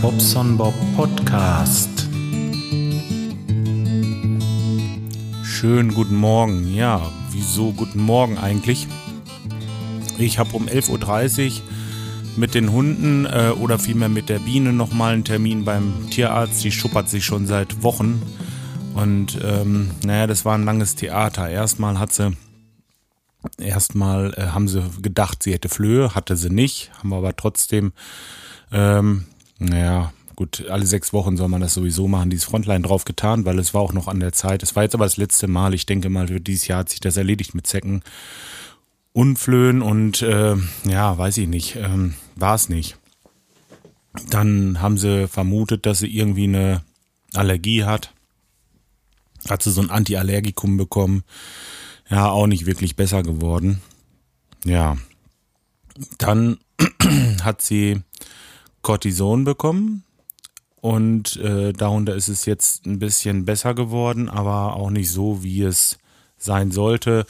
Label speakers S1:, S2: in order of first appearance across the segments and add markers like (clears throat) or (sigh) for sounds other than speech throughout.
S1: Bobson Bob Podcast. Schönen guten Morgen. Ja, wieso guten Morgen eigentlich? Ich habe um 11.30 Uhr mit den Hunden äh, oder vielmehr mit der Biene nochmal einen Termin beim Tierarzt. Die schuppert sich schon seit Wochen. Und ähm, naja, das war ein langes Theater. Erstmal hat sie Erstmal äh, haben sie gedacht, sie hätte Flöhe, hatte sie nicht, haben wir aber trotzdem, ähm, naja, gut, alle sechs Wochen soll man das sowieso machen, dieses Frontline drauf getan, weil es war auch noch an der Zeit. Es war jetzt aber das letzte Mal, ich denke mal, für dieses Jahr hat sich das erledigt mit Zecken und Flöhen und äh, ja, weiß ich nicht, ähm, war es nicht. Dann haben sie vermutet, dass sie irgendwie eine Allergie hat. Hat sie so ein Antiallergikum bekommen ja, auch nicht wirklich besser geworden. Ja. Dann (clears throat) hat sie Cortison bekommen und äh, darunter ist es jetzt ein bisschen besser geworden, aber auch nicht so, wie es sein sollte.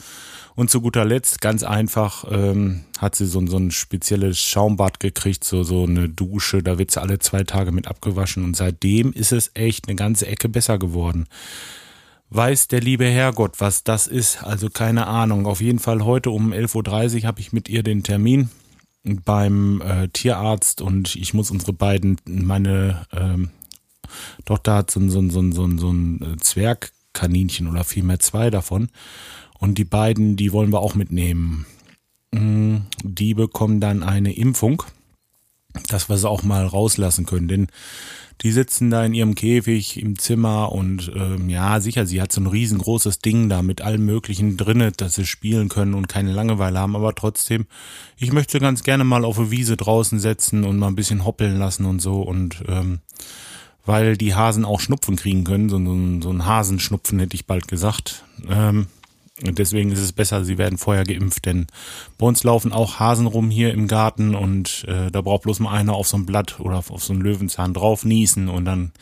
S1: Und zu guter Letzt, ganz einfach, ähm, hat sie so, so ein spezielles Schaumbad gekriegt, so, so eine Dusche, da wird sie alle zwei Tage mit abgewaschen und seitdem ist es echt eine ganze Ecke besser geworden weiß der liebe Herrgott, was das ist. Also keine Ahnung. Auf jeden Fall heute um 11.30 Uhr habe ich mit ihr den Termin beim äh, Tierarzt und ich muss unsere beiden, meine ähm, Tochter hat so, ein so, so, so, so ein äh, Zwergkaninchen oder vielmehr zwei davon. Und die beiden, die wollen wir auch mitnehmen. Mm, die bekommen dann eine Impfung, dass wir sie auch mal rauslassen können. Denn die sitzen da in ihrem Käfig im Zimmer und ähm, ja, sicher, sie hat so ein riesengroßes Ding da mit allem Möglichen drinne, dass sie spielen können und keine Langeweile haben, aber trotzdem, ich möchte ganz gerne mal auf eine Wiese draußen setzen und mal ein bisschen hoppeln lassen und so und ähm, weil die Hasen auch Schnupfen kriegen können, so, so, so ein Hasenschnupfen hätte ich bald gesagt. Ähm, und deswegen ist es besser, sie werden vorher geimpft, denn bei uns laufen auch Hasen rum hier im Garten und äh, da braucht bloß mal einer auf so ein Blatt oder auf, auf so einen Löwenzahn drauf niesen und dann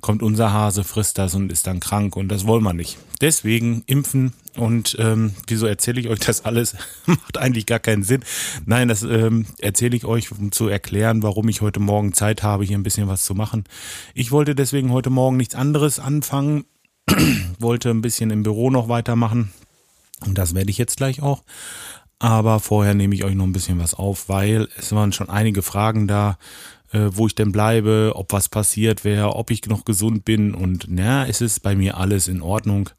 S1: kommt unser Hase, frisst das und ist dann krank und das wollen wir nicht. Deswegen impfen und ähm, wieso erzähle ich euch das alles? (laughs) Macht eigentlich gar keinen Sinn. Nein, das ähm, erzähle ich euch, um zu erklären, warum ich heute Morgen Zeit habe, hier ein bisschen was zu machen. Ich wollte deswegen heute Morgen nichts anderes anfangen (clears throat) wollte ein bisschen im Büro noch weitermachen. Und das werde ich jetzt gleich auch. Aber vorher nehme ich euch noch ein bisschen was auf, weil es waren schon einige Fragen da, äh, wo ich denn bleibe, ob was passiert wäre, ob ich noch gesund bin. Und na, es ist bei mir alles in Ordnung.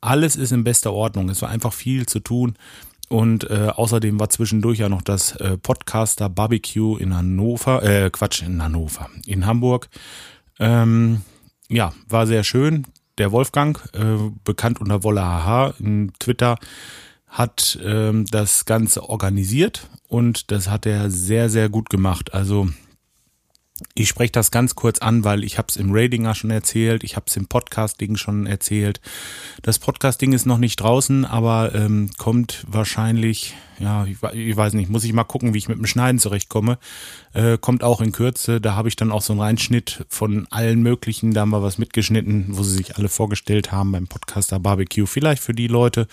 S1: Alles ist in bester Ordnung. Es war einfach viel zu tun. Und äh, außerdem war zwischendurch ja noch das äh, Podcaster Barbecue in Hannover, äh, Quatsch, in Hannover, in Hamburg. Ähm, ja, war sehr schön der Wolfgang, äh, bekannt unter Wolle HH in Twitter, hat ähm, das Ganze organisiert und das hat er sehr, sehr gut gemacht. Also ich spreche das ganz kurz an, weil ich habe es im Ratinger schon erzählt, ich habe es im Podcasting schon erzählt. Das Podcasting ist noch nicht draußen, aber ähm, kommt wahrscheinlich, ja, ich, ich, weiß nicht, muss ich mal gucken, wie ich mit dem Schneiden zurechtkomme. Äh, kommt auch in Kürze. Da habe ich dann auch so einen Reinschnitt von allen möglichen. Da haben wir was mitgeschnitten, wo sie sich alle vorgestellt haben beim Podcaster Barbecue. Vielleicht für die Leute,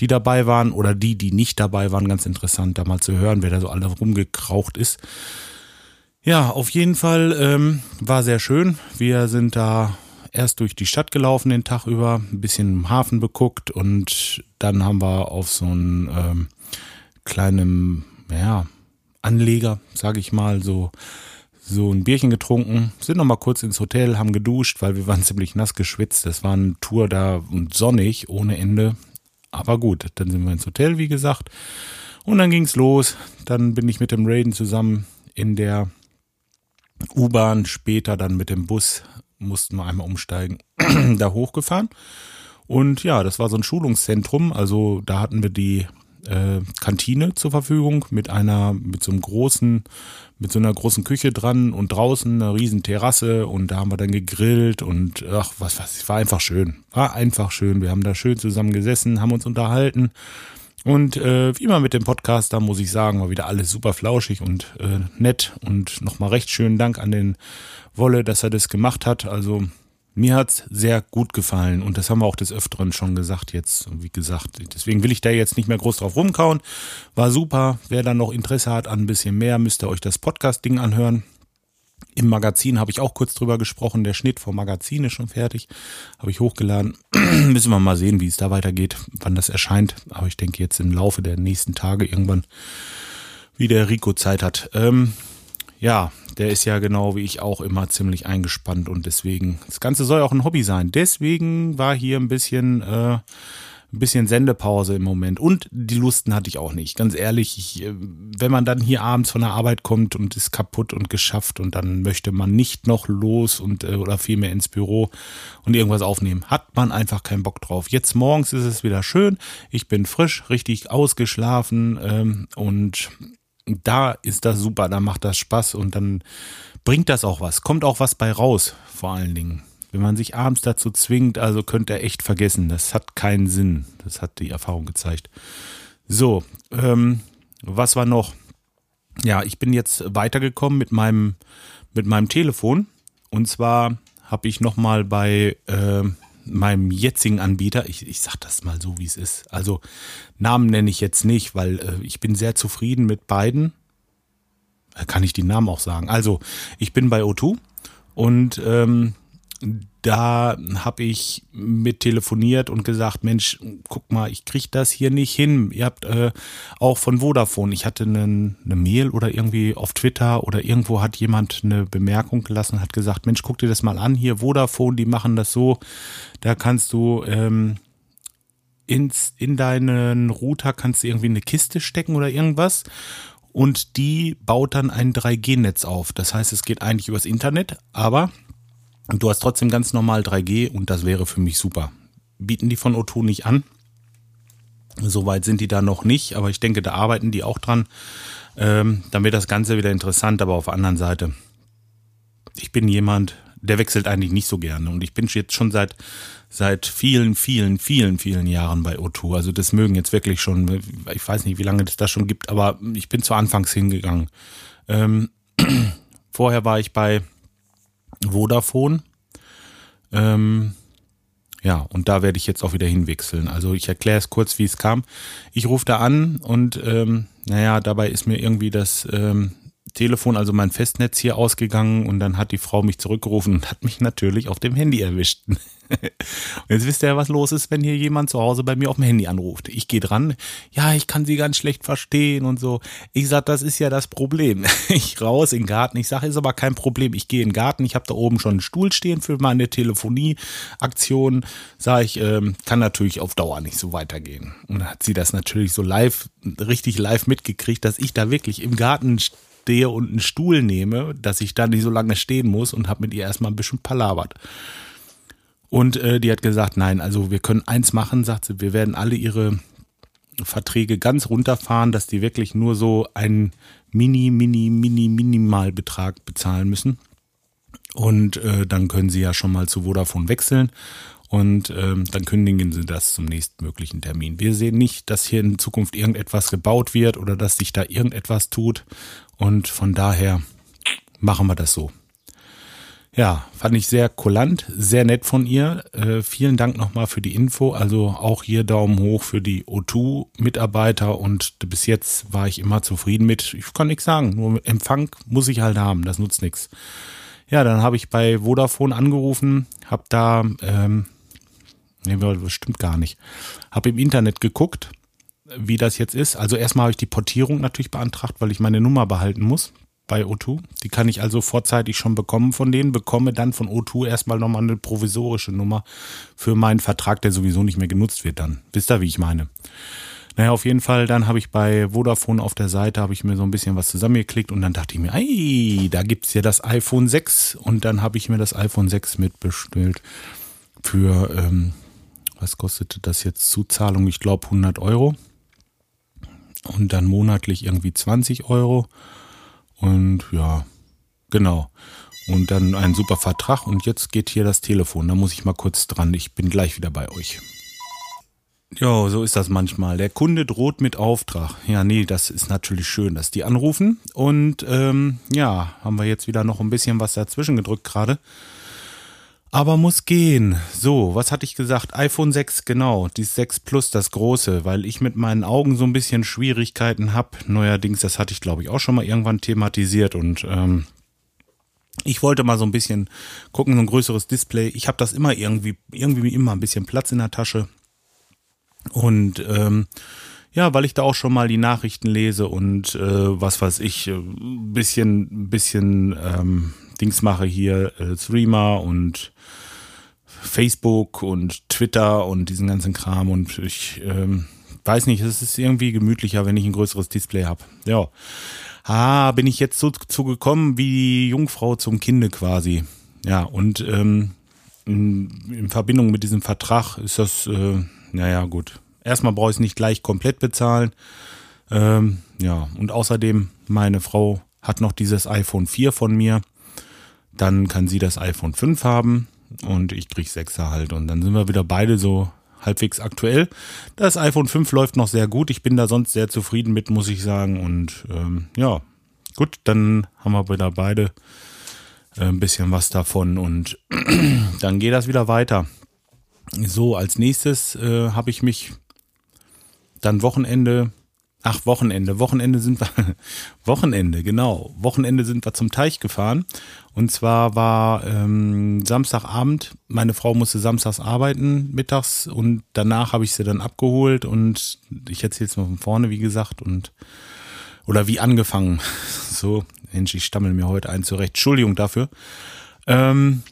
S1: die dabei waren oder die, die nicht dabei waren, ganz interessant, da mal zu hören, wer da so alle rumgekraucht ist. Ja, auf jeden Fall ähm, war sehr schön. Wir sind da erst durch die Stadt gelaufen den Tag über, ein bisschen im Hafen beguckt und dann haben wir auf so einen ähm, kleinen, ja, Anleger, sage ich mal, so so ein Bierchen getrunken, sind noch mal kurz ins Hotel, haben geduscht, weil wir waren (laughs) ziemlich nass geschwitzt. Das war eine Tour da und sonnig ohne Ende. Aber gut, dann sind wir ins Hotel, wie gesagt. Und dann ging's los. Dann bin ich mit dem Raiden zusammen in der U-Bahn, später dann mit dem Bus, mussten wir einmal umsteigen, (clears throat) da hochgefahren. Und ja, das war so ein Schulungszentrum. Also da hatten wir die äh, Kantine zur Verfügung mit einer, mit so einem großen, mit so einer großen Küche dran und draußen eine riesen Terrasse und da haben wir dann gegrillt und ach, was, was, war einfach schön. War einfach schön. Wir haben da schön zusammen gesessen, haben uns unterhalten und äh, wie immer mit dem Podcast, da muss ich sagen, war wieder alles super flauschig und äh, nett. Und nochmal recht schönen Dank an den Wolle, dass er das gemacht hat. Also mir hat's sehr gut gefallen und das haben wir auch des Öfteren schon gesagt jetzt. Wie gesagt, deswegen will ich da jetzt nicht mehr groß drauf rumkauen. War super. Wer dann noch Interesse hat an ein bisschen mehr, müsst ihr euch das Podcast-Ding anhören. Im Magazin habe ich auch kurz drüber gesprochen. Der Schnitt vom Magazin ist schon fertig. Habe ich hochgeladen. (clears throat) Müssen wir mal sehen, wie es da weitergeht, wann das erscheint. Aber ich denke jetzt im Laufe der nächsten Tage irgendwann, wie der Rico Zeit hat. Ähm, ja, der ist ja genau wie ich auch immer ziemlich eingespannt und deswegen, das Ganze soll auch ein Hobby sein. Deswegen war hier ein bisschen äh, ein bisschen Sendepause im Moment. Und die Lusten hatte ich auch nicht. Ganz ehrlich, ich, äh, wenn man dann hier abends von der Arbeit kommt und ist kaputt und geschafft und dann möchte man nicht noch los und äh, oder vielmehr ins Büro und irgendwas aufnehmen, hat man einfach keinen Bock drauf. Jetzt morgens ist es wieder schön. Ich bin frisch, richtig ausgeschlafen ähm, und da ist das super, da macht das Spaß und dann bringt das auch was. Kommt auch was bei raus, vor allen Dingen. Wenn man sich abends dazu zwingt, also könnt ihr echt vergessen. Das hat keinen Sinn. Das hat die Erfahrung gezeigt. So, ähm, was war noch? Ja, ich bin jetzt weitergekommen mit meinem, mit meinem Telefon. Und zwar habe ich nochmal bei äh, meinem jetzigen Anbieter, ich, ich sag das mal so, wie es ist. Also Namen nenne ich jetzt nicht, weil äh, ich bin sehr zufrieden mit beiden. Kann ich die Namen auch sagen. Also, ich bin bei O2 und ähm, da habe ich mit telefoniert und gesagt, Mensch, guck mal, ich kriege das hier nicht hin. Ihr habt äh, auch von Vodafone, ich hatte eine, eine Mail oder irgendwie auf Twitter oder irgendwo hat jemand eine Bemerkung gelassen, hat gesagt, Mensch, guck dir das mal an, hier Vodafone, die machen das so, da kannst du ähm, ins, in deinen Router kannst du irgendwie eine Kiste stecken oder irgendwas und die baut dann ein 3G-Netz auf. Das heißt, es geht eigentlich übers Internet, aber und du hast trotzdem ganz normal 3G und das wäre für mich super. Bieten die von O2 nicht an. Soweit sind die da noch nicht, aber ich denke, da arbeiten die auch dran. Ähm, dann wird das Ganze wieder interessant, aber auf der anderen Seite. Ich bin jemand, der wechselt eigentlich nicht so gerne. Und ich bin jetzt schon seit, seit vielen, vielen, vielen, vielen Jahren bei O2. Also das mögen jetzt wirklich schon, ich weiß nicht, wie lange das da schon gibt, aber ich bin zu Anfangs hingegangen. Ähm, (clears throat) vorher war ich bei Vodafone. Ähm, ja, und da werde ich jetzt auch wieder hinwechseln. Also ich erkläre es kurz, wie es kam. Ich rufe da an und ähm, naja, dabei ist mir irgendwie das ähm, Telefon, also mein Festnetz hier ausgegangen und dann hat die Frau mich zurückgerufen und hat mich natürlich auf dem Handy erwischt. (laughs) und jetzt wisst ihr, was los ist, wenn hier jemand zu Hause bei mir auf dem Handy anruft. Ich gehe dran, ja, ich kann sie ganz schlecht verstehen und so. Ich sag, das ist ja das Problem. (laughs) Ich raus in den Garten, ich sage, ist aber kein Problem. Ich gehe in den Garten, ich habe da oben schon einen Stuhl stehen für meine Telefonieaktion. Sage ich, ähm, kann natürlich auf Dauer nicht so weitergehen. Und dann hat sie das natürlich so live, richtig live mitgekriegt, dass ich da wirklich im Garten stehe und einen Stuhl nehme, dass ich da nicht so lange stehen muss und habe mit ihr erstmal ein bisschen palabert. Und äh, die hat gesagt, nein, also wir können eins machen, sagt sie, wir werden alle ihre Verträge ganz runterfahren, dass die wirklich nur so einen mini, mini, mini, Minimalbetrag bezahlen müssen. Und äh, dann können sie ja schon mal zu Vodafone wechseln und ähm, dann kündigen sie das zum nächstmöglichen Termin. Wir sehen nicht, dass hier in Zukunft irgendetwas gebaut wird oder dass sich da irgendetwas tut und von daher machen wir das so. Ja, fand ich sehr kulant, sehr nett von ihr. Äh, vielen Dank nochmal für die Info. Also auch hier Daumen hoch für die O2-Mitarbeiter und bis jetzt war ich immer zufrieden mit. Ich kann nichts sagen, nur Empfang muss ich halt haben, das nutzt nichts. Ja, dann habe ich bei Vodafone angerufen, habe da, ähm, nee, das stimmt gar nicht, habe im Internet geguckt wie das jetzt ist. Also erstmal habe ich die Portierung natürlich beantragt, weil ich meine Nummer behalten muss bei O2. Die kann ich also vorzeitig schon bekommen von denen, bekomme dann von O2 erstmal nochmal eine provisorische Nummer für meinen Vertrag, der sowieso nicht mehr genutzt wird dann. Wisst ihr, wie ich meine? Naja, auf jeden Fall, dann habe ich bei Vodafone auf der Seite, habe ich mir so ein bisschen was zusammengeklickt und dann dachte ich mir, ey, da gibt es ja das iPhone 6 und dann habe ich mir das iPhone 6 mitbestellt für, ähm, was kostete das jetzt, Zuzahlung, ich glaube 100 Euro und dann monatlich irgendwie 20 Euro. Und ja, genau. Und dann ein super Vertrag. Und jetzt geht hier das Telefon. Da muss ich mal kurz dran. Ich bin gleich wieder bei euch. Ja, so ist das manchmal. Der Kunde droht mit Auftrag. Ja, nee, das ist natürlich schön, dass die anrufen. Und ähm, ja, haben wir jetzt wieder noch ein bisschen was dazwischen gedrückt gerade. Aber muss gehen. So, was hatte ich gesagt? iPhone 6, genau. Die 6 Plus, das große, weil ich mit meinen Augen so ein bisschen Schwierigkeiten habe. Neuerdings, das hatte ich glaube ich auch schon mal irgendwann thematisiert und ähm, Ich wollte mal so ein bisschen gucken, so ein größeres Display. Ich habe das immer irgendwie, irgendwie immer ein bisschen Platz in der Tasche. Und ähm, ja, weil ich da auch schon mal die Nachrichten lese und äh, was weiß ich, ein bisschen, bisschen ähm, Dings mache hier, äh, Streamer und Facebook und Twitter und diesen ganzen Kram und ich ähm, weiß nicht, es ist irgendwie gemütlicher, wenn ich ein größeres Display habe. Ja. Ah, bin ich jetzt so zu gekommen wie die Jungfrau zum Kinde quasi. Ja, und ähm, in, in Verbindung mit diesem Vertrag ist das, äh, naja, gut. Erstmal brauche ich es nicht gleich komplett bezahlen. Ähm, ja, und außerdem, meine Frau hat noch dieses iPhone 4 von mir. Dann kann sie das iPhone 5 haben und ich krieg 6er halt. Und dann sind wir wieder beide so halbwegs aktuell. Das iPhone 5 läuft noch sehr gut. Ich bin da sonst sehr zufrieden mit, muss ich sagen. Und ähm, ja, gut, dann haben wir wieder beide äh, ein bisschen was davon und (clears throat) dann geht das wieder weiter. So, als nächstes äh, habe ich mich dann Wochenende Ach, Wochenende. Wochenende sind wir, (laughs) Wochenende, genau. Wochenende sind wir zum Teich gefahren. Und zwar war ähm, Samstagabend, meine Frau musste samstags arbeiten, mittags, und danach habe ich sie dann abgeholt und ich erzähle es mal von vorne, wie gesagt, und oder wie angefangen. (laughs) So, Mensch, ich stammel mir heute ein zurecht. Entschuldigung dafür. Ähm,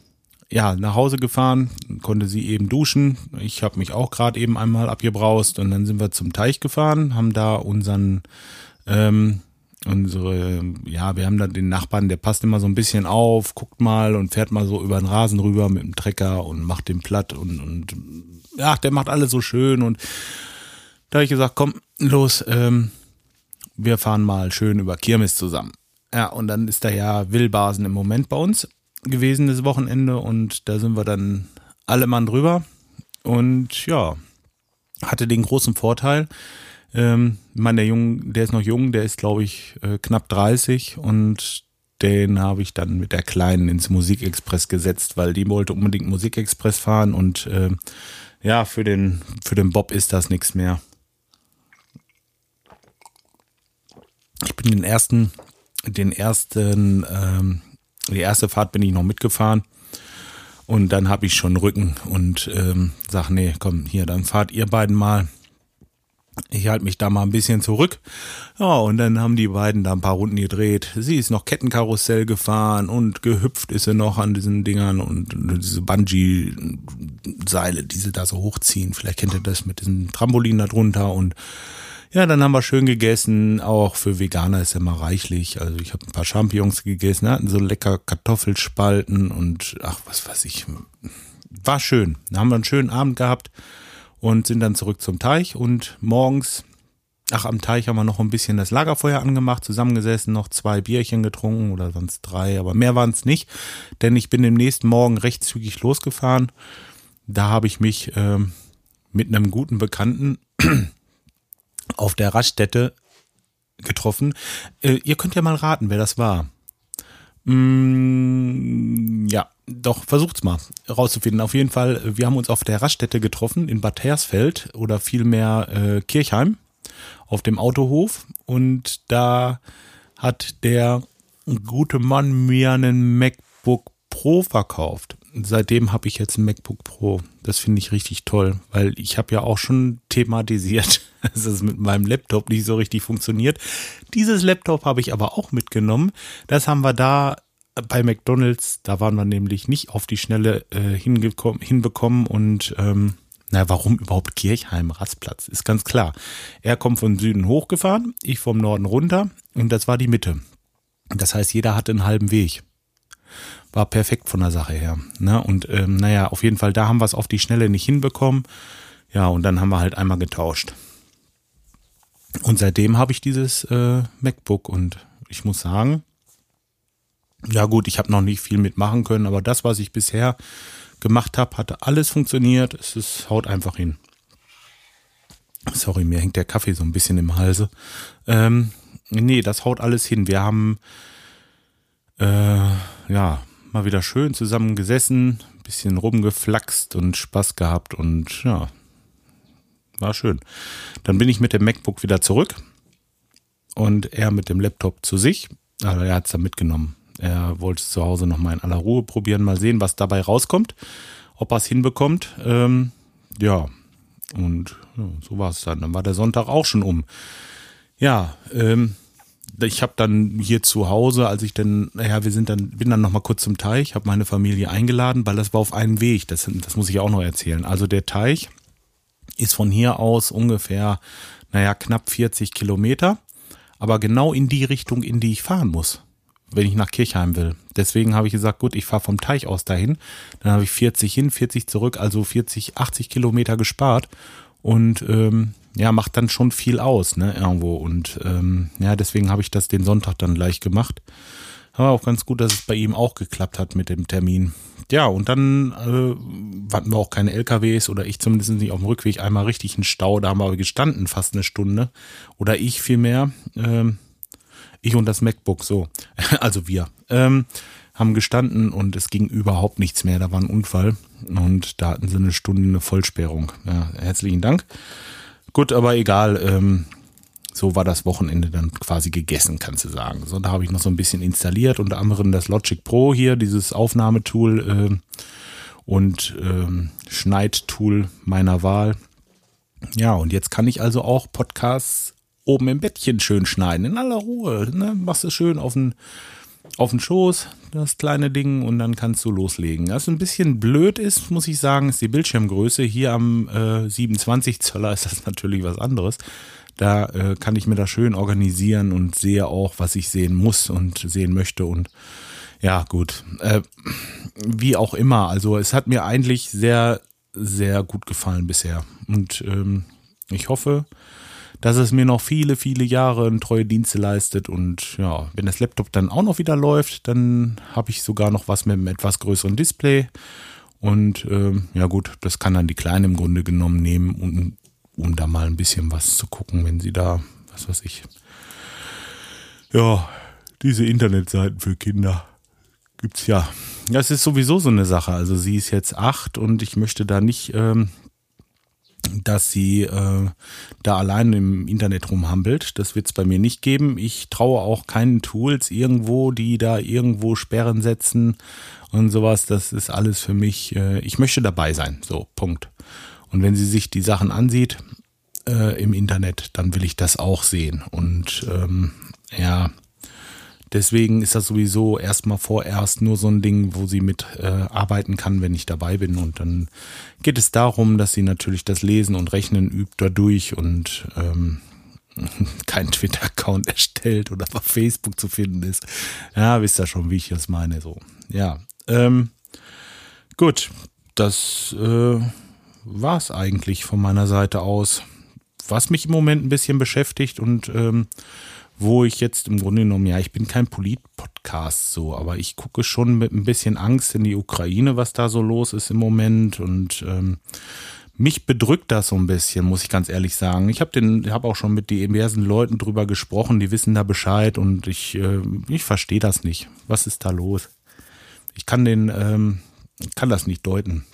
S1: ja, nach Hause gefahren, konnte sie eben duschen. Ich habe mich auch gerade eben einmal abgebraust und dann sind wir zum Teich gefahren, haben da unseren, ähm, unsere, ja, wir haben da den Nachbarn, der passt immer so ein bisschen auf, guckt mal und fährt mal so über den Rasen rüber mit dem Trecker und macht den platt und, und ja, der macht alles so schön und da habe ich gesagt, komm, los, ähm, wir fahren mal schön über Kirmes zusammen. Ja, und dann ist da ja Willbasen im Moment bei uns gewesen das Wochenende und da sind wir dann alle Mann drüber und ja, hatte den großen Vorteil. Ähm, ich meine, der Jung, der ist noch jung, der ist glaube ich äh, knapp 30 und den habe ich dann mit der Kleinen ins Musikexpress gesetzt, weil die wollte unbedingt Musikexpress fahren und äh, ja, für den, für den Bob ist das nichts mehr. Ich bin den ersten, den ersten ähm, die erste Fahrt bin ich noch mitgefahren. Und dann habe ich schon Rücken und ähm, sag, nee, komm, hier, dann fahrt ihr beiden mal. Ich halte mich da mal ein bisschen zurück. Ja, und dann haben die beiden da ein paar Runden gedreht. Sie ist noch Kettenkarussell gefahren und gehüpft ist sie noch an diesen Dingern und diese Bungee-Seile, die sie da so hochziehen. Vielleicht kennt ihr das mit diesem Trampolin da drunter und ja, dann haben wir schön gegessen. Auch für Veganer ist ja mal reichlich. Also ich habe ein paar Champignons gegessen, hatten so lecker Kartoffelspalten und ach, was weiß ich. War schön. Dann haben wir einen schönen Abend gehabt und sind dann zurück zum Teich und morgens, ach, am Teich haben wir noch ein bisschen das Lagerfeuer angemacht, zusammengesessen, noch zwei Bierchen getrunken oder es drei, aber mehr waren es nicht, denn ich bin am nächsten Morgen recht zügig losgefahren. Da habe ich mich äh, mit einem guten Bekannten auf der Raststätte getroffen. Äh, ihr könnt ja mal raten, wer das war. Mm, ja, doch, versucht's mal rauszufinden. Auf jeden Fall, wir haben uns auf der Raststätte getroffen in Bad Hersfeld oder vielmehr äh, Kirchheim auf dem Autohof und da hat der gute Mann mir einen MacBook Pro verkauft seitdem habe ich jetzt ein MacBook Pro. Das finde ich richtig toll, weil ich habe ja auch schon thematisiert, (laughs) dass es mit meinem Laptop nicht so richtig funktioniert. Dieses Laptop habe ich aber auch mitgenommen. Das haben wir da bei McDonald's, da waren wir nämlich nicht auf die Schnelle äh, hinbekommen und ähm, na, warum überhaupt Kirchheim Rastplatz? Ist ganz klar. Er kommt von Süden hochgefahren, ich vom Norden runter und das war die Mitte. Das heißt, jeder hatte einen halben Weg war perfekt von der Sache her. Ne? Und ähm, naja, auf jeden Fall, da haben wir es auf die Schnelle nicht hinbekommen. Ja, und dann haben wir halt einmal getauscht. Und seitdem habe ich dieses äh, MacBook und ich muss sagen, ja gut, ich habe noch nicht viel mitmachen können, aber das, was ich bisher gemacht habe, hatte alles funktioniert. Es ist, haut einfach hin. Sorry, mir hängt der Kaffee so ein bisschen im Halse. Ähm, nee, das haut alles hin. Wir haben äh, ja mal wieder schön zusammen gesessen, bisschen rumgeflaxt und Spaß gehabt und ja, war schön. Dann bin ich mit dem MacBook wieder zurück und er mit dem Laptop zu sich. Also er hat es dann mitgenommen. Er wollte es zu Hause nochmal in aller Ruhe probieren, mal sehen, was dabei rauskommt, ob er es hinbekommt. Ähm, ja, und ja, so war es dann. Dann war der Sonntag auch schon um. Ja, ähm, ich habe dann hier zu Hause, als ich dann, ja, wir sind dann, bin dann noch mal kurz zum Teich, habe meine Familie eingeladen, weil das war auf einem Weg. Das, das muss ich auch noch erzählen. Also der Teich ist von hier aus ungefähr, naja, knapp 40 Kilometer, aber genau in die Richtung, in die ich fahren muss, wenn ich nach Kirchheim will. Deswegen habe ich gesagt, gut, ich fahre vom Teich aus dahin. Dann habe ich 40 hin, 40 zurück, also 40, 80 Kilometer gespart und ähm, ja, macht dann schon viel aus, ne, irgendwo. Und ähm, ja, deswegen habe ich das den Sonntag dann gleich gemacht. Aber auch ganz gut, dass es bei ihm auch geklappt hat mit dem Termin. Ja, und dann äh, hatten wir auch keine LKWs oder ich zumindest nicht auf dem Rückweg einmal richtig einen Stau. Da haben wir gestanden fast eine Stunde. Oder ich vielmehr. Ähm, ich und das MacBook, so. (laughs) Also wir. Ähm, haben gestanden und es ging überhaupt nichts mehr. Da war ein Unfall und da hatten sie eine Stunde eine Vollsperrung. Ja, herzlichen Dank. Gut, aber egal. Ähm, so war das Wochenende dann quasi gegessen, kannst du sagen. So, da habe ich noch so ein bisschen installiert, unter anderem das Logic Pro hier, dieses Aufnahmetool äh, und äh, Schneidtool meiner Wahl. Ja, und jetzt kann ich also auch Podcasts oben im Bettchen schön schneiden, in aller Ruhe. Ne? Machst du schön auf den, auf den Schoß, das kleine Ding, und dann kannst du loslegen. Was ein bisschen blöd ist, muss ich sagen, ist die Bildschirmgröße. Hier am äh, 27 Zöller ist das (laughs) natürlich was anderes. Da äh, kann ich mir das schön organisieren und sehe auch, was ich sehen muss und sehen möchte. Und ja, gut. Äh, wie auch immer. Also es hat mir eigentlich sehr, sehr gut gefallen bisher. Und ähm, ich hoffe, dass es mir noch viele, viele Jahre in treue Dienste leistet. Und ja, wenn das Laptop dann auch noch wieder läuft, dann habe ich sogar noch was mit einem etwas größeren Display. Und ähm, ja gut, das kann dann die Kleine im Grunde genommen nehmen, um um da mal ein bisschen was zu gucken, wenn sie da, was weiß ich, ja, diese Internetseiten für Kinder gibt's ja. Das ist sowieso so eine Sache. Also sie ist jetzt acht und ich möchte da nicht, ähm, dass sie äh, da allein im Internet rumhampelt. Das wird's bei mir nicht geben. Ich traue auch keinen Tools irgendwo, die da irgendwo Sperren setzen und sowas. Das ist alles für mich. Äh, ich möchte dabei sein. So, Punkt. Und wenn sie sich die Sachen ansieht äh, im Internet, dann will ich das auch sehen. Und ähm, ja, deswegen ist das sowieso erstmal vorerst nur so ein Ding, wo sie mit äh, arbeiten kann, wenn ich dabei bin. Und dann geht es darum, dass sie natürlich das Lesen und Rechnen übt dadurch und ähm, (laughs) kein Twitter-Account erstellt oder auf Facebook zu finden ist. Ja, wisst ihr schon, wie ich das meine. So, ja. Ähm, gut, das äh, war es eigentlich von meiner Seite aus. Was mich im Moment ein bisschen beschäftigt und ähm, wo ich jetzt im Grunde genommen, ja, ich bin kein Polit-Podcast so, aber ich gucke schon mit ein bisschen Angst in die Ukraine, was da so los ist im Moment und ähm, mich bedrückt das so ein bisschen, muss ich ganz ehrlich sagen. Ich habe den, auch schon mit diversen Leuten drüber gesprochen, die wissen da Bescheid und ich, äh, ich verstehe das nicht. Was ist da los? Ich kann den, ähm, kann das nicht deuten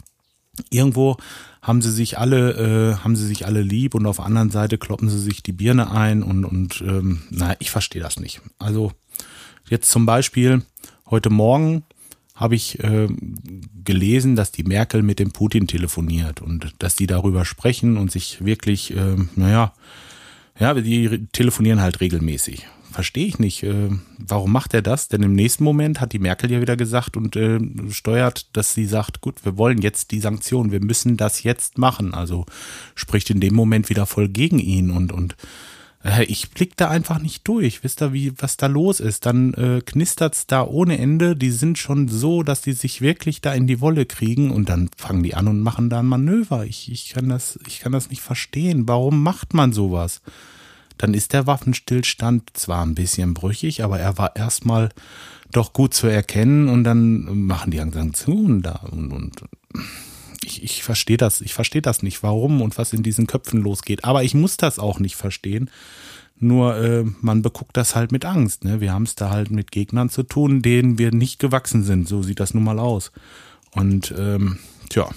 S1: irgendwo haben sie sich alle, äh, haben sie sich alle lieb und auf der anderen Seite kloppen sie sich die Birne ein und, und ähm, na, ich verstehe das nicht. Also jetzt zum Beispiel heute Morgen habe ich äh, gelesen, dass die Merkel mit dem Putin telefoniert und dass die darüber sprechen und sich wirklich, äh, naja, ja, die telefonieren halt regelmäßig verstehe ich nicht. Äh, warum macht er das? Denn im nächsten Moment hat die Merkel ja wieder gesagt und äh, steuert, dass sie sagt, gut, wir wollen jetzt die Sanktionen, wir müssen das jetzt machen. Also spricht in dem Moment wieder voll gegen ihn und, und äh, ich blick da einfach nicht durch. Wisst ihr, wie, was da los ist? Dann äh, knistert's da ohne Ende. Die sind schon so, dass die sich wirklich da in die Wolle kriegen und dann fangen die an und machen da ein Manöver. Ich, ich kann das, ich kann das nicht verstehen. Warum macht man sowas? Dann ist der Waffenstillstand zwar ein bisschen brüchig, aber er war erstmal doch gut zu erkennen und dann machen die Sanktionen da und, und ich, ich verstehe das, ich verstehe das nicht, warum und was in diesen Köpfen losgeht. Aber ich muss das auch nicht verstehen. Nur äh, man beguckt das halt mit Angst. Ne? Wir haben es da halt mit Gegnern zu tun, denen wir nicht gewachsen sind. So sieht das nun mal aus. Und ähm, tja,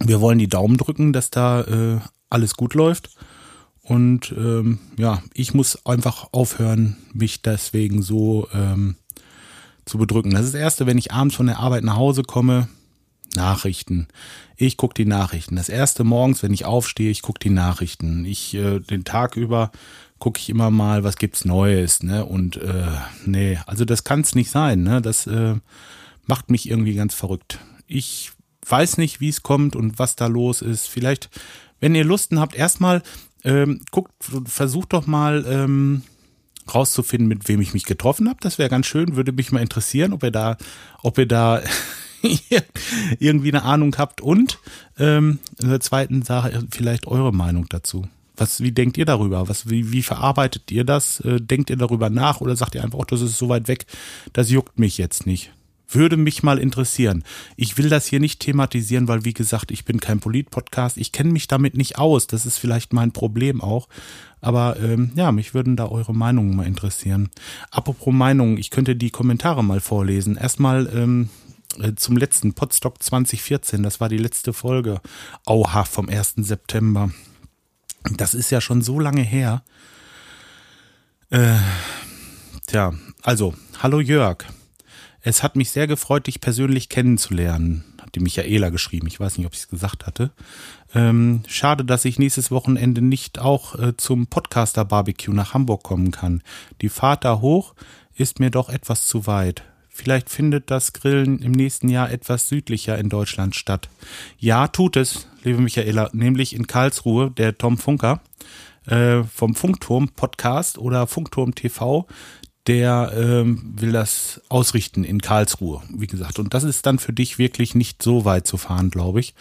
S1: wir wollen die Daumen drücken, dass da äh, alles gut läuft. Und ähm, ja, ich muss einfach aufhören, mich deswegen so ähm, zu bedrücken. Das ist das Erste, wenn ich abends von der Arbeit nach Hause komme, Nachrichten. Ich gucke die Nachrichten. Das erste morgens, wenn ich aufstehe, ich gucke die Nachrichten. Ich äh, den Tag über gucke ich immer mal, was gibt's Neues, ne? Und äh, nee, also das kann's nicht sein, ne? Das äh, macht mich irgendwie ganz verrückt. Ich weiß nicht, wie es kommt und was da los ist. Vielleicht, wenn ihr Lusten habt, erstmal ähm, guckt, versucht doch mal ähm, rauszufinden, mit wem ich mich getroffen habe. Das wäre ganz schön, würde mich mal interessieren, ob ihr da, ob ihr da (laughs) irgendwie eine Ahnung habt und ähm, in der zweiten Sache vielleicht eure Meinung dazu. Was, wie denkt ihr darüber? Was, wie, wie verarbeitet ihr das? Äh, denkt ihr darüber nach oder sagt ihr einfach, oh, das ist so weit weg, das juckt mich jetzt nicht? Würde mich mal interessieren. Ich will das hier nicht thematisieren, weil, wie gesagt, ich bin kein Polit-Podcast. Ich kenne mich damit nicht aus. Das ist vielleicht mein Problem auch. Aber ähm, ja, mich würden da eure Meinungen mal interessieren. Apropos Meinungen, ich könnte die Kommentare mal vorlesen. Erstmal ähm, äh, zum letzten Podstock 2014. Das war die letzte Folge. Auha vom 1. September. Das ist ja schon so lange her. Äh, tja, also, hallo Jörg. Es hat mich sehr gefreut, dich persönlich kennenzulernen, hat die Michaela geschrieben. Ich weiß nicht, ob ich es gesagt hatte. Ähm, schade, dass ich nächstes Wochenende nicht auch äh, zum Podcaster Barbecue nach Hamburg kommen kann. Die Fahrt da hoch ist mir doch etwas zu weit. Vielleicht findet das Grillen im nächsten Jahr etwas südlicher in Deutschland statt. Ja, tut es, liebe Michaela, nämlich in Karlsruhe, der Tom Funker äh, vom Funkturm Podcast oder Funkturm TV, der ähm, will das ausrichten in Karlsruhe, wie gesagt. Und das ist dann für dich wirklich nicht so weit zu fahren, glaube ich.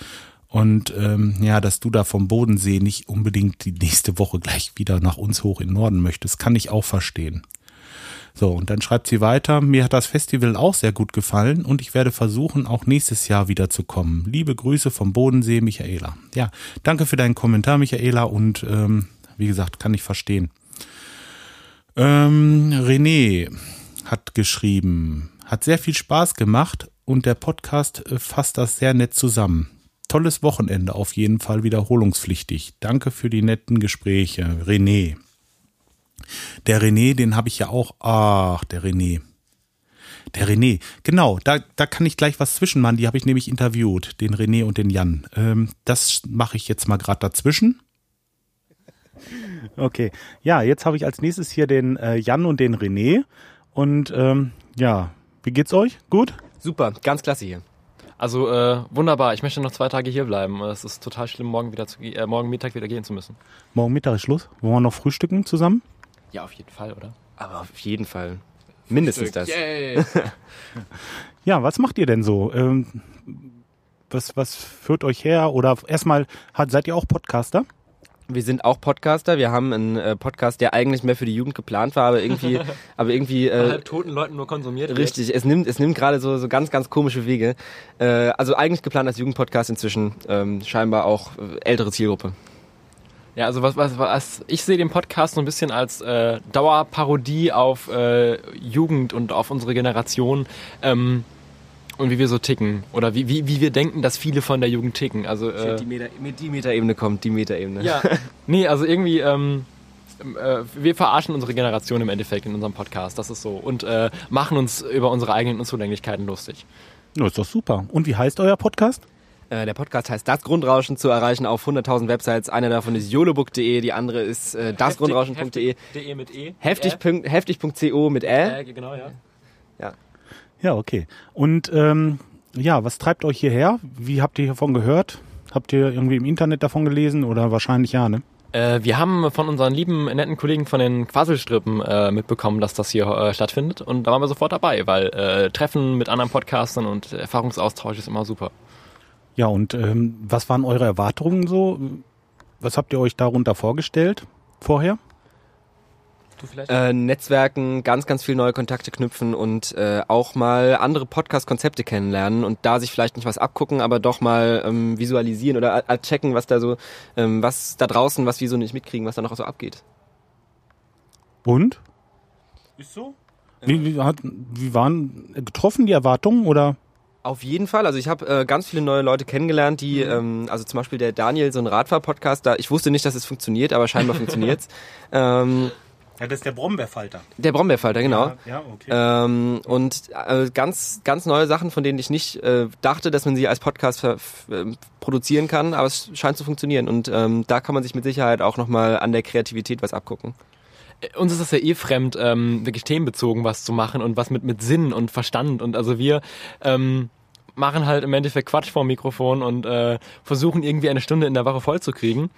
S1: Und ähm, ja, dass du da vom Bodensee nicht unbedingt die nächste Woche gleich wieder nach uns hoch in Norden möchtest, kann ich auch verstehen. So, und dann schreibt sie weiter, mir hat das Festival auch sehr gut gefallen und ich werde versuchen, auch nächstes Jahr wieder zu kommen. Liebe Grüße vom Bodensee, Michaela. Ja, danke für deinen Kommentar, Michaela, und ähm, wie gesagt, kann ich verstehen. Ähm, René hat geschrieben, hat sehr viel Spaß gemacht und der Podcast äh, fasst das sehr nett zusammen. Tolles Wochenende, auf jeden Fall wiederholungspflichtig. Danke für die netten Gespräche, René. Der René, den habe ich ja auch. Ach, der René. Der René, genau, da, da kann ich gleich was zwischenmachen. Die habe ich nämlich interviewt, den René und den Jan. Ähm, das mache ich jetzt mal gerade dazwischen. Okay, ja, jetzt habe ich als nächstes hier den äh, Jan und den René. Und ähm, ja, wie geht's euch? Gut?
S2: Super, ganz klasse hier. Also äh, wunderbar. Ich möchte noch zwei Tage hier bleiben. Es ist total schlimm, morgen wieder zu, äh, morgen Mittag wieder gehen zu müssen.
S1: Morgen Mittag ist Schluss. Wollen wir noch frühstücken zusammen?
S2: Ja, auf jeden Fall, oder?
S3: Aber auf jeden Fall. Mindestens das.
S2: Yay. (laughs)
S1: Ja, was macht ihr denn so? Ähm, was, was führt euch her? Oder erstmal, seid ihr auch Podcaster?
S3: Wir sind auch Podcaster. Wir haben einen äh, Podcast, der eigentlich mehr für die Jugend geplant war, aber irgendwie, (laughs) aber irgendwie
S2: Äh,
S3: äh,
S2: toten Leuten nur konsumiert wird.
S3: richtig. Es nimmt, es nimmt gerade so so ganz, ganz komische Wege. Äh, also eigentlich geplant als Jugendpodcast inzwischen ähm, scheinbar auch äh, ältere Zielgruppe.
S2: Ja, also was, was, was ich sehe den Podcast so ein bisschen als äh, Dauerparodie auf äh, Jugend und auf unsere Generation ähm, und wie wir so ticken oder wie, wie, wie wir denken, dass viele von der Jugend ticken. Also äh,
S3: die Meta, mit die Metaebene kommt, die Metaebene.
S2: ja, (laughs) nee, also irgendwie ähm, äh, wir verarschen unsere Generation im Endeffekt in unserem Podcast, das ist so und äh, machen uns über unsere eigenen Unzulänglichkeiten lustig.
S1: Ja, ist doch super. Und wie heißt euer Podcast?
S3: Äh, der Podcast heißt Das Grundrauschen zu erreichen auf 100.000 Websites. Eine davon ist yolobook.de, die andere ist äh, dasgrundrauschen.de.
S2: De mit E.
S3: Heftig, punkt- heftig.co mit Ä.
S2: Äh, genau, ja.
S1: Ja, okay. Und ähm, ja, was treibt euch hierher? Wie habt ihr davon gehört? Habt ihr irgendwie im Internet davon gelesen oder wahrscheinlich ja, ne?
S2: Äh, wir haben von unseren lieben, netten Kollegen von den Quasselstrippen äh, mitbekommen, dass das hier äh, stattfindet. Und da waren wir sofort dabei, weil äh, Treffen mit anderen Podcastern und Erfahrungsaustausch ist immer super.
S1: Ja, und ähm, was waren eure Erwartungen so? Was habt ihr euch darunter vorgestellt vorher?
S2: Du vielleicht?
S3: Äh, Netzwerken, ganz, ganz viel neue Kontakte knüpfen und äh, auch mal andere Podcast-Konzepte kennenlernen und da sich vielleicht nicht was abgucken, aber doch mal ähm, visualisieren oder äh, checken, was da so, ähm, was da draußen, was wir so nicht mitkriegen, was da noch so abgeht.
S1: Und? Ist so? Wie, wie, hat, wie waren getroffen die Erwartungen oder?
S3: Auf jeden Fall. Also ich habe äh, ganz viele neue Leute kennengelernt, die, ähm, also zum Beispiel der Daniel, so ein Radfahr-Podcast, da ich wusste nicht, dass es funktioniert, aber scheinbar (laughs) funktioniert's. Ähm,
S1: Ja, das ist der Brombeerfalter.
S3: Der Brombeerfalter, genau.
S1: Ja, ja okay.
S3: Ähm, und äh, ganz, ganz neue Sachen, von denen ich nicht äh, dachte, dass man sie als Podcast ähm, produzieren kann, aber es scheint zu funktionieren. Und ähm, da kann man sich mit Sicherheit auch nochmal an der Kreativität was abgucken.
S2: Äh, Uns ist das ja eh fremd, ähm, wirklich themenbezogen was zu machen und was mit, mit Sinn und Verstand. Und also wir ähm, machen halt im Endeffekt Quatsch vor dem Mikrofon und äh, versuchen irgendwie eine Stunde in der Woche voll zu kriegen.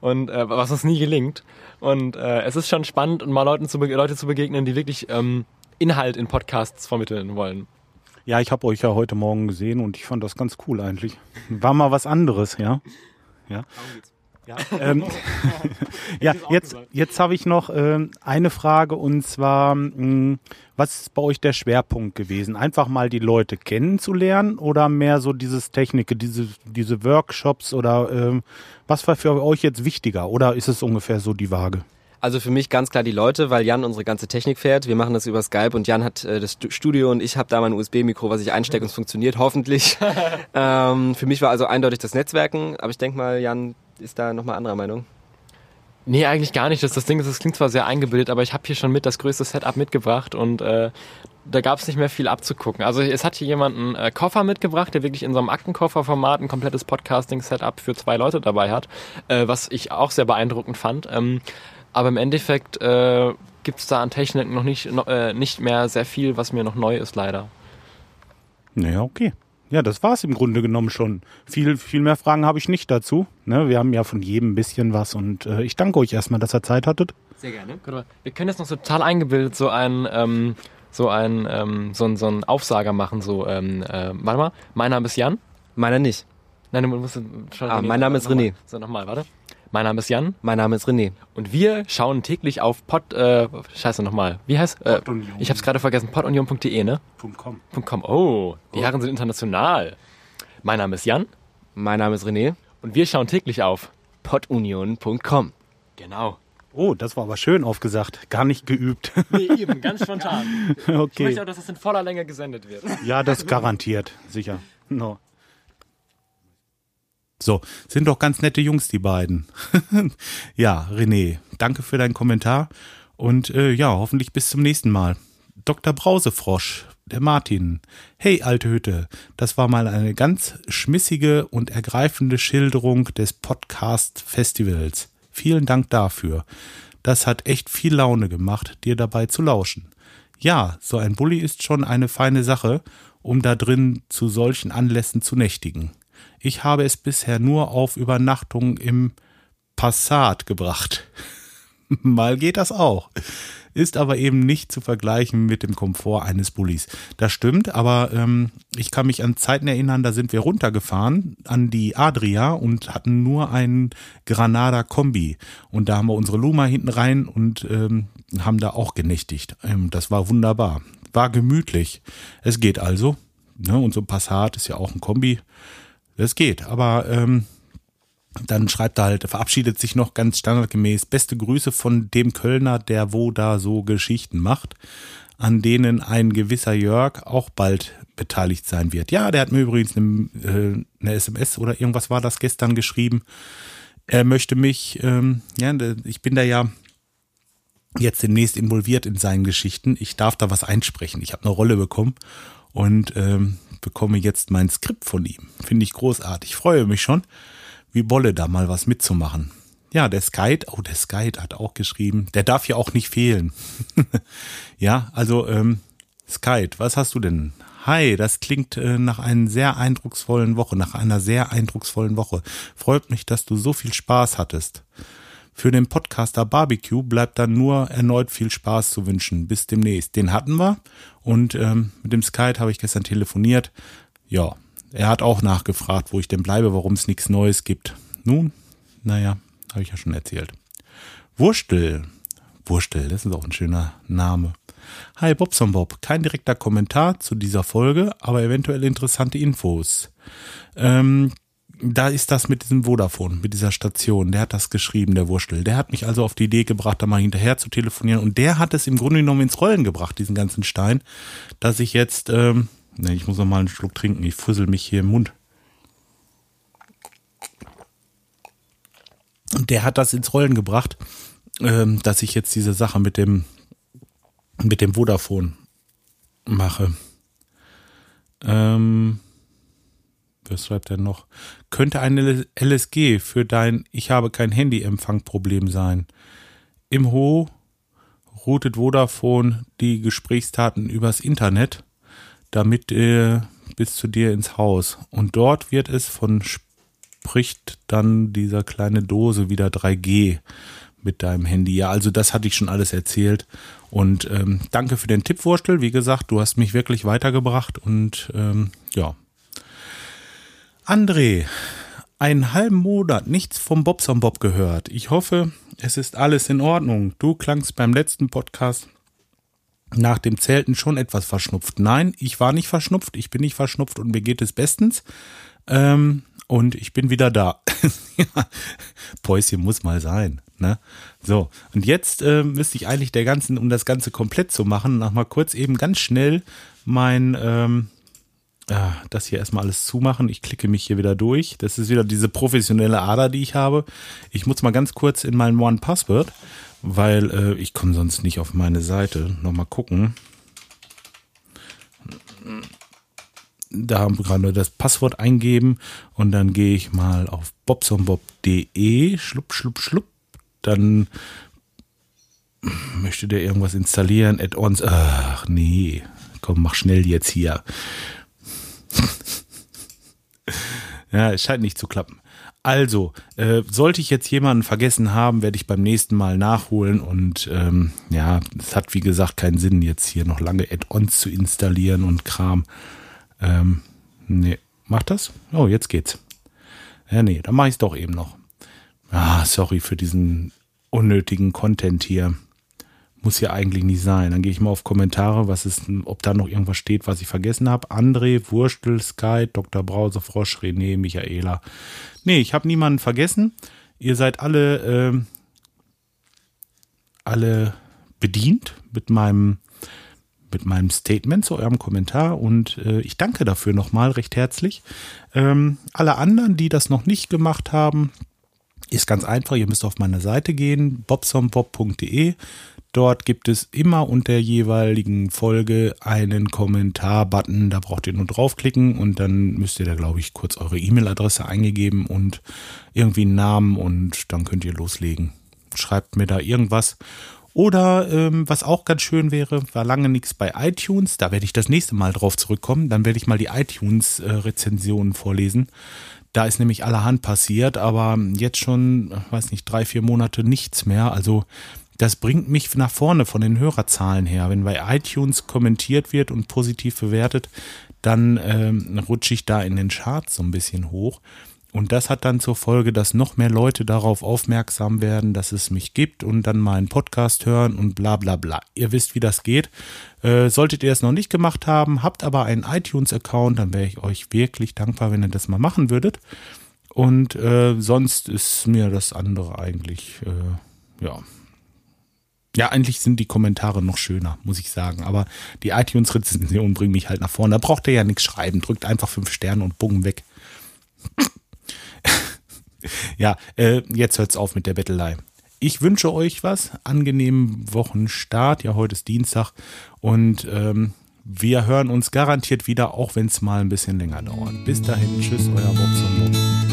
S2: Und äh, was uns nie gelingt. Und äh, es ist schon spannend, mal Leuten zu, Leute zu begegnen, die wirklich ähm, Inhalt in Podcasts vermitteln wollen.
S1: Ja, ich habe euch ja heute Morgen gesehen und ich fand das ganz cool eigentlich. War mal was anderes, ja. Ja. Ja, ähm, (laughs) (laughs) ja jetzt, jetzt habe ich noch ähm, eine Frage und zwar, mh, was ist bei euch der Schwerpunkt gewesen? Einfach mal die Leute kennenzulernen oder mehr so dieses Technik, diese, diese Workshops oder ähm, was war für euch jetzt wichtiger oder ist es ungefähr so die Waage?
S3: Also für mich ganz klar die Leute, weil Jan unsere ganze Technik fährt. Wir machen das über Skype und Jan hat äh, das Stu- Studio und ich habe da mein USB-Mikro, was ich einstecke und es funktioniert hoffentlich. (laughs) ähm, für mich war also eindeutig das Netzwerken, aber ich denke mal, Jan ist da nochmal anderer Meinung.
S2: Nee, eigentlich gar nicht. Das, das Ding ist, das klingt zwar sehr eingebildet, aber ich habe hier schon mit das größte Setup mitgebracht und äh, da gab es nicht mehr viel abzugucken. Also es hat hier jemand einen äh, Koffer mitgebracht, der wirklich in so einem Aktenkofferformat ein komplettes Podcasting-Setup für zwei Leute dabei hat, äh, was ich auch sehr beeindruckend fand. Ähm, aber im Endeffekt äh, gibt es da an Technik noch nicht, noch, äh, nicht mehr sehr viel, was mir noch neu ist, leider.
S1: Naja, okay. Ja, das war's im Grunde genommen schon. Viel, viel mehr Fragen habe ich nicht dazu. Ne, wir haben ja von jedem ein bisschen was und äh, ich danke euch erstmal, dass ihr Zeit hattet.
S3: Sehr gerne.
S2: Wir können jetzt noch so total eingebildet so ein ähm, so ein ähm, so ein so ein Aufsager machen so ähm, äh, warte mal mein Name ist Jan
S3: Meiner nicht.
S2: nein du musst schon
S3: Ah, mein Name ist. René.
S2: so nochmal warte mein Name ist Jan
S3: Mein Name ist René.
S2: und wir schauen täglich auf Pod äh, Scheiße nochmal wie heißt äh,
S1: Podunion.
S2: ich habe es gerade vergessen podunion.de ne
S1: .com.
S2: .com oh die Herren sind international mein Name ist Jan
S3: Mein Name ist René.
S2: und wir schauen täglich auf
S3: podunion.com.
S2: genau
S1: Oh, das war aber schön aufgesagt. Gar nicht geübt. (laughs)
S2: nee, eben ganz spontan (laughs) ich
S1: okay.
S2: möchte auch dass das in voller Länge gesendet wird
S1: Ja, das garantiert. Sicher. No. So, sind doch ganz nette Jungs, die beiden. (laughs) ja, René, danke für deinen Kommentar und äh, ja, hoffentlich bis zum nächsten Mal. Dr. Brausefrosch, der Martin. Hey, alte Hütte, das war mal eine ganz schmissige und ergreifende Schilderung des Podcast-Festivals. Vielen Dank dafür. Das hat echt viel Laune gemacht, dir dabei zu lauschen. Ja, so ein Bulli ist schon eine feine Sache, um da drin zu solchen Anlässen zu nächtigen. Ich habe es bisher nur auf Übernachtung im Passat gebracht. (laughs) Mal geht das auch. Ist aber eben nicht zu vergleichen mit dem Komfort eines Bullis. Das stimmt, aber ähm, ich kann mich an Zeiten erinnern, da sind wir runtergefahren an die Adria und hatten nur einen Granada Kombi. Und da haben wir unsere Luma hinten rein und ähm, haben da auch genächtigt. Ähm, das war wunderbar. War gemütlich. Es geht also. Ne? Und so ein Passat ist ja auch ein Kombi. Es geht, aber ähm, dann schreibt er halt, verabschiedet sich noch ganz standardgemäß. Beste Grüße von dem Kölner, der wo da so Geschichten macht, an denen ein gewisser Jörg auch bald beteiligt sein wird. Ja, der hat mir übrigens eine, äh, eine SMS oder irgendwas war das gestern geschrieben. Er möchte mich, ähm, ja, ich bin da ja jetzt demnächst involviert in seinen Geschichten. Ich darf da was einsprechen. Ich habe eine Rolle bekommen und ähm, bekomme jetzt mein Skript von ihm. Finde ich großartig. Freue mich schon, wie Bolle da mal was mitzumachen. Ja, der Skype, oh, der Skype hat auch geschrieben, der darf ja auch nicht fehlen. (laughs) ja, also ähm, Skype, was hast du denn? Hi, das klingt äh, nach einer sehr eindrucksvollen Woche, nach einer sehr eindrucksvollen Woche. Freut mich, dass du so viel Spaß hattest. Für den Podcaster Barbecue bleibt dann nur erneut viel Spaß zu wünschen. Bis demnächst. Den hatten wir und ähm, mit dem Skype habe ich gestern telefoniert. Ja, er hat auch nachgefragt, wo ich denn bleibe, warum es nichts Neues gibt. Nun, naja, habe ich ja schon erzählt. Wurstel. Wurstel, das ist auch ein schöner Name. Hi Bobson Bob, kein direkter Kommentar zu dieser Folge, aber eventuell interessante Infos. Ähm, da ist das mit diesem Vodafone, mit dieser Station. Der hat das geschrieben, der Wurstel. Der hat mich also auf die Idee gebracht, da mal hinterher zu telefonieren. Und der hat es im Grunde genommen ins Rollen gebracht, diesen ganzen Stein, dass ich jetzt, ähm, ne, ich muss noch mal einen Schluck trinken. Ich fussel mich hier im Mund. Und der hat das ins Rollen gebracht. ähm, dass ich jetzt diese Sache mit dem, mit dem Vodafone mache. Ähm, was schreibt er noch? Könnte eine LSG für dein Ich habe kein Handyempfang-Problem sein. Im Ho routet Vodafone die Gesprächsdaten übers Internet, damit äh, bis zu dir ins Haus. Und dort wird es von spricht dann dieser kleine Dose wieder 3G mit deinem Handy. Ja, also das hatte ich schon alles erzählt. Und ähm, danke für den Tipp, Wurstel. Wie gesagt, du hast mich wirklich weitergebracht und ähm, ja. André, einen halben Monat nichts vom Bobson Bob gehört. Ich hoffe, es ist alles in Ordnung. Du klangst beim letzten Podcast nach dem Zelten schon etwas verschnupft. Nein, ich war nicht verschnupft, ich bin nicht verschnupft und mir geht es bestens. Ähm, und ich bin wieder da. (laughs) Päuschen muss mal sein. Ne? So, und jetzt äh, müsste ich eigentlich der ganzen, um das Ganze komplett zu machen, noch mal kurz eben ganz schnell mein, ähm, äh, das hier erstmal alles zumachen. Ich klicke mich hier wieder durch. Das ist wieder diese professionelle Ader, die ich habe. Ich muss mal ganz kurz in mein One Password, weil äh, ich komme sonst nicht auf meine Seite. Nochmal gucken da haben wir gerade das Passwort eingeben und dann gehe ich mal auf bobsonbob.de, schlupp, schlupp, schlupp. Dann möchte der irgendwas installieren, Add-ons. Ach nee, komm, mach schnell jetzt hier. (laughs) ja, es scheint nicht zu klappen. Also, äh, sollte ich jetzt jemanden vergessen haben, werde ich beim nächsten Mal nachholen und ähm, ja, es hat wie gesagt keinen Sinn, jetzt hier noch lange Add-ons zu installieren und Kram. Ähm, nee, macht das? Oh, jetzt geht's. Ja, nee, dann mache ich es doch eben noch. Ah, sorry für diesen unnötigen Content hier. Muss ja eigentlich nicht sein. Dann gehe ich mal auf Kommentare, was ist, ob da noch irgendwas steht, was ich vergessen habe. André, Wurstel, Sky, Dr. Brausefrosch, René, Michaela. Nee, ich habe niemanden vergessen. Ihr seid alle, äh, alle bedient mit meinem mit meinem Statement zu eurem Kommentar und äh, ich danke dafür nochmal recht herzlich. Ähm, alle anderen, die das noch nicht gemacht haben, ist ganz einfach. Ihr müsst auf meine Seite gehen, bobsombob.de. Dort gibt es immer unter jeweiligen Folge einen Kommentar-Button. Da braucht ihr nur draufklicken und dann müsst ihr da, glaube ich, kurz eure E-Mail-Adresse eingegeben und irgendwie einen Namen und dann könnt ihr loslegen. Schreibt mir da irgendwas oder ähm, was auch ganz schön wäre, war lange nichts bei iTunes. Da werde ich das nächste Mal drauf zurückkommen. Dann werde ich mal die iTunes-Rezensionen vorlesen. Da ist nämlich allerhand passiert, aber jetzt schon, weiß nicht, drei, vier Monate nichts mehr. Also das bringt mich nach vorne von den Hörerzahlen her. Wenn bei iTunes kommentiert wird und positiv bewertet, dann ähm, rutsche ich da in den Charts so ein bisschen hoch. Und das hat dann zur Folge, dass noch mehr Leute darauf aufmerksam werden, dass es mich gibt und dann meinen Podcast hören und bla bla bla. Ihr wisst, wie das geht. Äh, solltet ihr es noch nicht gemacht haben, habt aber einen iTunes-Account, dann wäre ich euch wirklich dankbar, wenn ihr das mal machen würdet. Und äh, sonst ist mir das andere eigentlich, äh, ja. Ja, eigentlich sind die Kommentare noch schöner, muss ich sagen. Aber die iTunes-Rezension bringt mich halt nach vorne. Da braucht ihr ja nichts schreiben. Drückt einfach fünf Sterne und bumm weg (laughs) ja, äh, jetzt hört's auf mit der Bettelei. Ich wünsche euch was, angenehmen Wochenstart. Ja, heute ist Dienstag und ähm, wir hören uns garantiert wieder, auch wenn es mal ein bisschen länger dauert. Bis dahin, tschüss, euer Bobson.